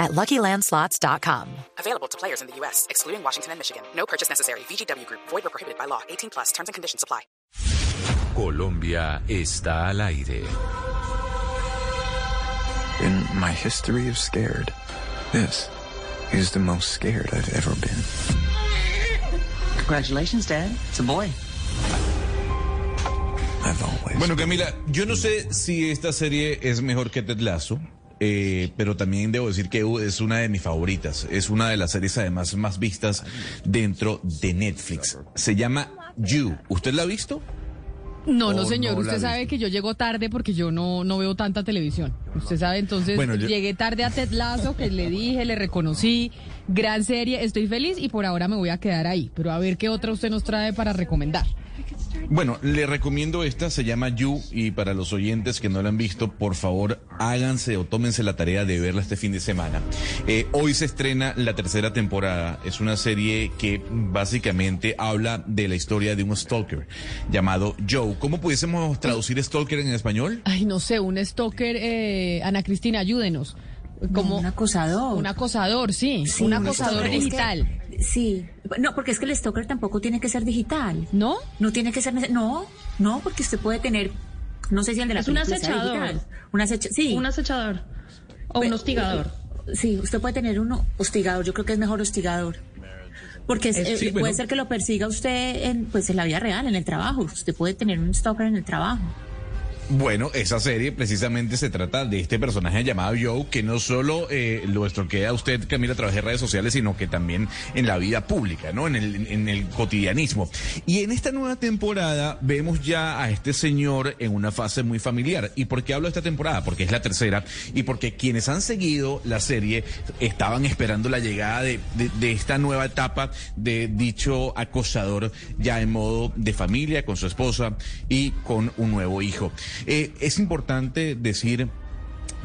at LuckyLandSlots.com. Available to players in the U.S., excluding Washington and Michigan. No purchase necessary. VGW Group. Void or prohibited by law. 18 plus. Terms and conditions apply. Colombia está al aire. In my history of scared, this is the most scared I've ever been. Congratulations, Dad. It's a boy. I've always. Bueno, Camila, yo no sé si esta serie es mejor que Ted Lasso, eh, pero también debo decir que es una de mis favoritas. Es una de las series además más vistas dentro de Netflix. Se llama You. ¿Usted la ha visto? No, no, señor. no Usted sabe que yo llego tarde porque yo no, no veo tanta televisión. Usted sabe, entonces Bueno, yo- llegué tarde a Ted Lasso, que le dije, le reconocí. Gran serie, estoy feliz y por ahora me voy a quedar ahí. Pero a ver qué otra usted nos trae para recomendar. Bueno, le recomiendo esta, se llama You, y para los oyentes que no la han visto, por favor, háganse o tómense la tarea de verla este fin de semana. Eh, hoy se estrena la tercera temporada, es una serie que básicamente habla de la historia de un stalker llamado Joe. ¿Cómo pudiésemos traducir stalker en español? Ay, no sé, un stalker, eh, Ana Cristina, ayúdenos. Como un acosador. un acosador, sí, Sí, un acosador stalker. Es que- digital. Sí. No, porque es que el stalker tampoco tiene que ser digital. ¿No? No tiene que ser... No, no, porque usted puede tener... No sé si el de la Es un acechador. Un Sí. Un acechador o un Pero- hostigador. Sí, usted puede tener uno hostigador. Yo creo que es mejor hostigador. Porque es- eh, sí, puede bueno. ser que lo persiga usted en, pues, en la vida real, en el trabajo. Usted puede tener un stalker en el trabajo. Bueno, esa serie precisamente se trata de este personaje llamado Joe, que no solo eh, lo estroquea a usted, Camila, a través de redes sociales, sino que también en la vida pública, ¿no? En el, en el cotidianismo. Y en esta nueva temporada vemos ya a este señor en una fase muy familiar. ¿Y por qué hablo de esta temporada? Porque es la tercera y porque quienes han seguido la serie estaban esperando la llegada de, esta nueva etapa de dicho acosador ya en modo de familia, con su esposa y con un nuevo hijo. Eh, es importante decir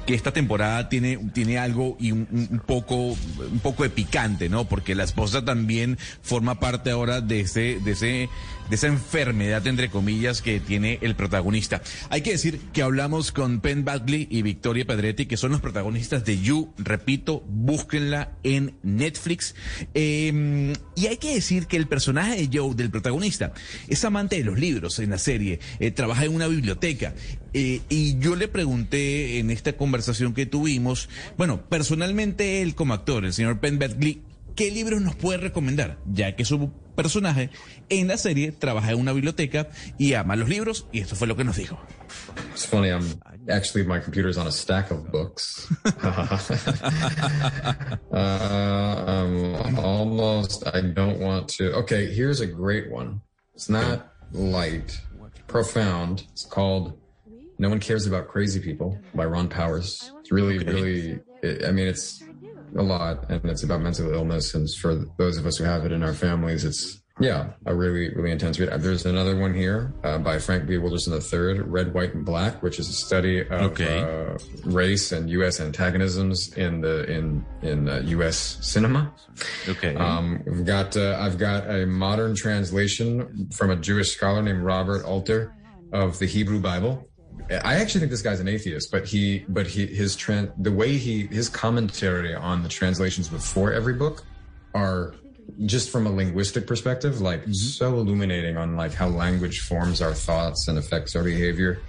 que esta temporada tiene, tiene algo y un, un- poco, un poco de picante, ¿no? Porque la esposa también forma parte ahora de ese, de ese, de esa enfermedad, entre comillas, que tiene el protagonista. Hay que decir que hablamos con Penn Badley y Victoria Pedretti, que son los protagonistas de You. Repito, búsquenla en Netflix. Eh, y hay que decir que el personaje de Joe, del protagonista, es amante de los libros en la serie, eh, trabaja en una biblioteca. Eh, y yo le pregunté en esta conversación que tuvimos, bueno, personalmente él como actor, el señor Penn Badgley, ¿qué libros nos puede recomendar? Ya que su personaje en la serie trabaja en una biblioteca y ama los libros, y esto fue lo que nos dijo. It's funny. I'm actually my computer's on a stack of books. uh, um, almost. I don't want to. Okay, here's a great one. It's not light, profound. It's called "No One Cares About Crazy People" by Ron Powers. It's really, really. I mean, it's a lot, and it's about mental illness. And for those of us who have it in our families, it's yeah, a really, really intense read. There's another one here uh, by Frank B. Wilderson III, Red, White, and Black, which is a study of Okay. uh, race and U.S. antagonisms in the in in uh, U.S. cinema. Okay. Um, we've got uh, I've got a modern translation from a Jewish scholar named Robert Alter of the Hebrew Bible. I actually think this guy's an atheist, but he but he his tran the way he his commentary on the translations before every book are just from a linguistic perspective like mm-hmm. so illuminating on like how language forms our thoughts and affects our behavior.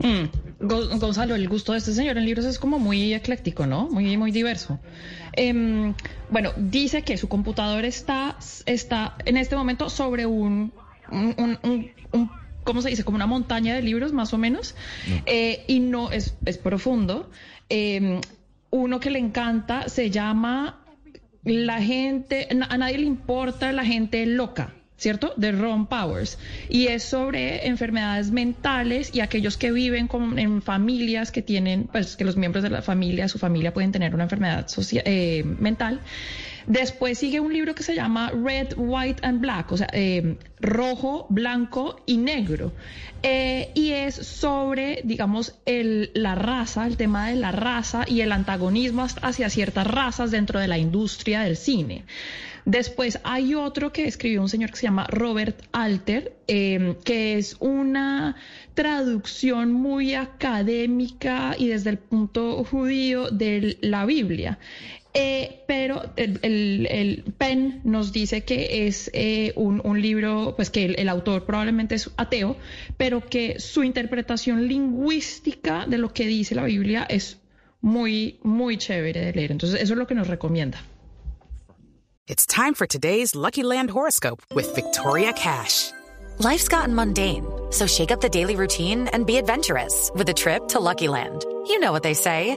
Mm. Go- Gonzalo, el gusto de este señor en libros es como muy ecléctico, ¿no? Muy, muy diverso. Em, bueno, dice que su computador está, está en este momento sobre un, un- un- un- ¿cómo se dice? Como una montaña de libros, más o menos. Eh, y no es, es profundo. Em, uno que le encanta se llama La gente, a nadie le importa la gente loca. ¿Cierto? De Ron Powers. Y es sobre enfermedades mentales y aquellos que viven con- en familias que tienen, pues que los miembros de la familia, su familia pueden tener una enfermedad eh, mental. Después sigue un libro que se llama Red, White and Black, o sea, eh, rojo, blanco y negro. Eh, y es sobre, digamos, el, la raza, el tema de la raza y el antagonismo hacia ciertas razas dentro de la industria del cine. Después hay otro que escribió un señor que se llama Robert Alter, eh, que es una traducción muy académica y desde el punto judío de la Biblia. Eh, pero el, el, Penn nos dice que es eh, un, un, libro, pues que el, el, autor probablemente es ateo, pero que su interpretación lingüística de lo que dice la Biblia es muy, muy chévere de leer. Entonces, eso es lo que nos recomienda. It's time for today's Lucky Land horoscope with Victoria Cash. Life's gotten mundane, so shake up the daily routine and be adventurous with a trip to Lucky Land. You know what they say.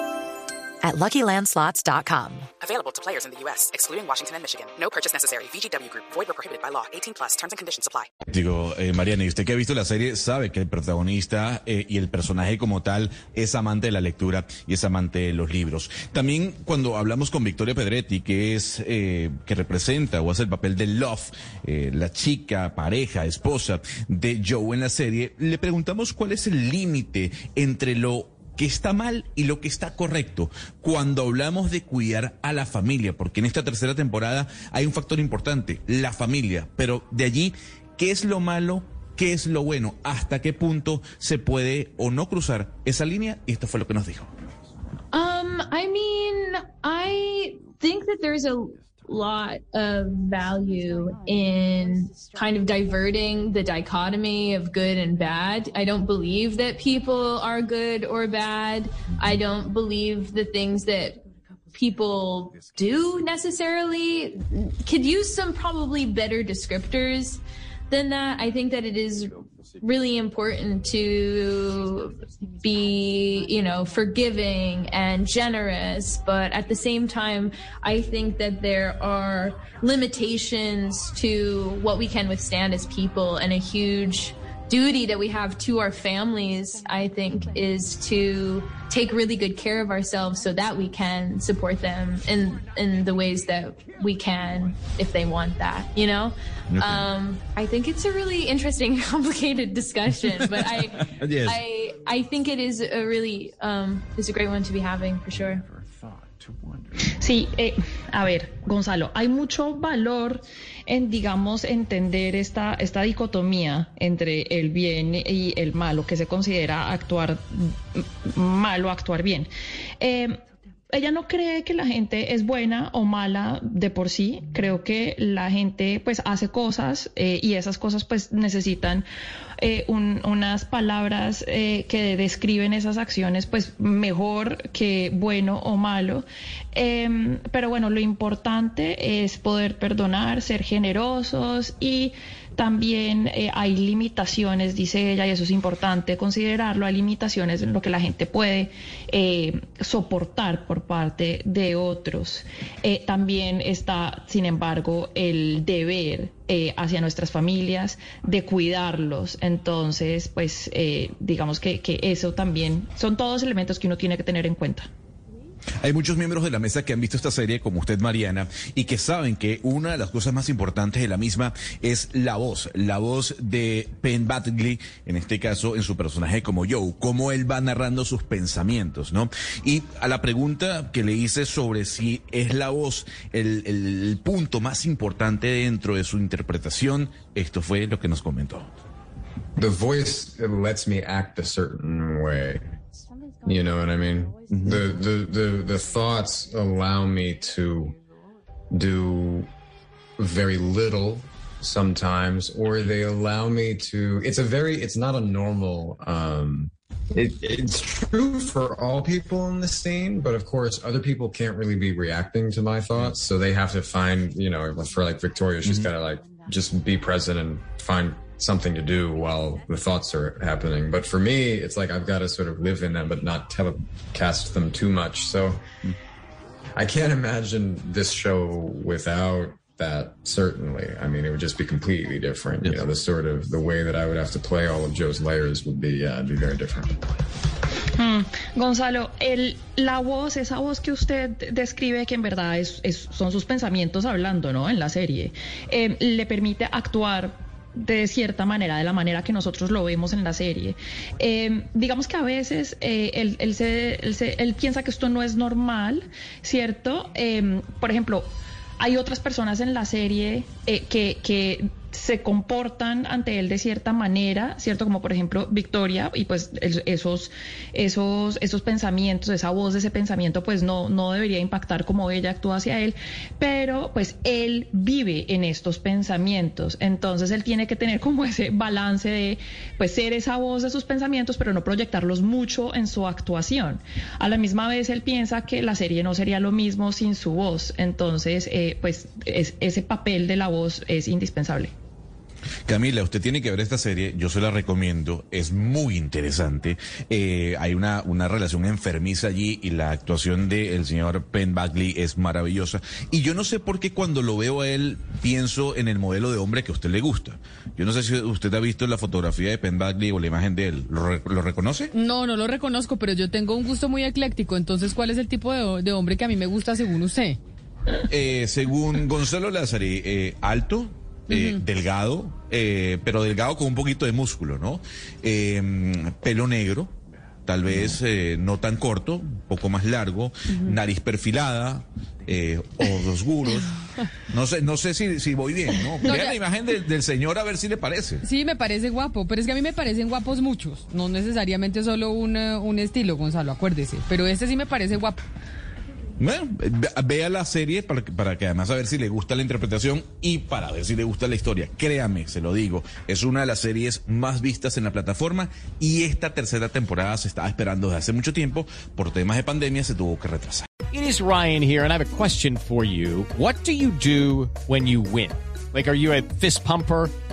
at LuckyLandSlots.com. Available to players in the U.S., excluding Washington and Michigan. No purchase necessary. VGW Group. Void or prohibited by law. 18 plus. Terms and conditions apply. Digo, eh, Mariana, y usted que ha visto la serie sabe que el protagonista eh, y el personaje como tal es amante de la lectura y es amante de los libros. También cuando hablamos con Victoria Pedretti, que es, eh, que representa o hace el papel de Love, eh, la chica, pareja, esposa de Joe en la serie, le preguntamos cuál es el límite entre lo que está mal y lo que está correcto cuando hablamos de cuidar a la familia, porque en esta tercera temporada hay un factor importante, la familia, pero de allí, ¿qué es lo malo? ¿Qué es lo bueno? ¿Hasta qué punto se puede o no cruzar esa línea? Y esto fue lo que nos dijo. Um, I mean, I think that there's a lot of value in kind of diverting the dichotomy of good and bad. I don't believe that people are good or bad. I don't believe the things that people do necessarily could use some probably better descriptors than that. I think that it is really important to be, you know, forgiving and generous. But at the same time, I think that there are limitations to what we can withstand as people and a huge duty that we have to our families, I think, is to take really good care of ourselves so that we can support them in in the ways that we can if they want that, you know? Okay. Um, I think it's a really interesting, complicated discussion, but I. I I think it is a really um, it's a great one to be having for sure. Sí, eh, a ver, Gonzalo, hay mucho valor en, digamos, entender esta, esta dicotomía entre el bien y el malo, que se considera actuar malo, actuar bien. Eh, ella no cree que la gente es buena o mala de por sí. Creo que la gente pues hace cosas eh, y esas cosas pues necesitan eh, un, unas palabras eh, que describen esas acciones pues mejor que bueno o malo. Em, pero bueno, lo importante es poder perdonar, ser generosos y también eh, hay limitaciones, dice ella, y eso es importante considerarlo, hay limitaciones en lo que la gente puede eh, soportar por parte de otros. Eh, también está, sin embargo, el deber hacia nuestras familias de cuidarlos. Entonces, pues digamos que, que eso también son todos elementos que uno tiene que tener en cuenta. Hay muchos miembros de la mesa que han visto esta serie, como usted, Mariana, y que saben que una de las cosas más importantes de la misma es la voz, la voz de Penn Badgley, en este caso en su personaje como Joe, cómo él va narrando sus pensamientos, ¿no? Y a la pregunta que le hice sobre si es la voz el, el punto más importante dentro de su interpretación, esto fue lo que nos comentó. The voice lets me act a certain way. You know what I mean? Mm-hmm. The, the the the thoughts allow me to do very little sometimes, or they allow me to. It's a very. It's not a normal. Um, it, it's true for all people in the scene, but of course, other people can't really be reacting to my thoughts, so they have to find. You know, for like Victoria, she's mm-hmm. got to like just be present and find something to do while the thoughts are happening. But for me, it's like I've got to sort of live in them, but not telecast them too much. So I can't imagine this show without that certainly. I mean, it would just be completely different. You know, the sort of the way that I would have to play all of Joe's layers would be uh, be very different. Hmm. Gonzalo, el, la voz, esa voz que usted describe que en verdad es, es, son sus pensamientos hablando, ¿no? En la serie, eh, le permite actuar de cierta manera, de la manera que nosotros lo vemos en la serie. Eh, digamos que a veces eh, él, se, él, se, él, piensa que esto no es normal, ¿cierto? Eh, por ejemplo, hay otras personas en la serie que, que se comportan ante él de cierta manera, ¿cierto? Como por ejemplo Victoria, y pues esos, esos, esos pensamientos, esa voz de ese pensamiento, pues no, no debería impactar como ella actúa hacia él, pero pues él vive en estos pensamientos, entonces él tiene que tener como ese balance de pues ser esa voz de sus pensamientos, pero no proyectarlos mucho en su actuación. A la misma vez él piensa que la serie no sería lo mismo sin su voz, entonces eh, pues es, ese papel de la voz es indispensable. Camila, usted tiene que ver esta serie, yo se la recomiendo, es muy interesante. Eh, hay una, una relación enfermiza allí y la actuación del señor Penn Bagley es maravillosa. Y yo no sé por qué cuando lo veo a él pienso en el modelo de hombre que a usted le gusta. Yo no sé si usted ha visto la fotografía de Penn Bagley o la imagen de él. ¿Lo, lo reconoce? No, no lo reconozco, pero yo tengo un gusto muy ecléctico. Entonces, ¿cuál es el tipo de, de hombre que a mí me gusta según usted? Eh, según Gonzalo Lázari, eh, alto, eh, delgado, eh, pero delgado con un poquito de músculo, ¿no? Eh, pelo negro, tal vez no tan corto, un poco más largo, nariz perfilada, ojos oscuros. No sé, no sé si, si voy bien, ¿no? No, Vea ya- la imagen del, del señor a ver si le parece. Sí, me parece guapo, pero es que a mí me parecen guapos muchos, no necesariamente solo un, eh, un estilo, Gonzalo, acuérdese, pero este sí me parece guapo. Vea la serie para que, para que además a ver si le gusta la interpretación y para ver si le gusta la historia. Créame, se lo digo, es una de las series más vistas en la plataforma y esta tercera temporada se estaba esperando desde hace mucho tiempo. Por temas de pandemia se tuvo que retrasar. It is Ryan here, and I have a question for you. What do you do when you win? Like, are you a fist pumper?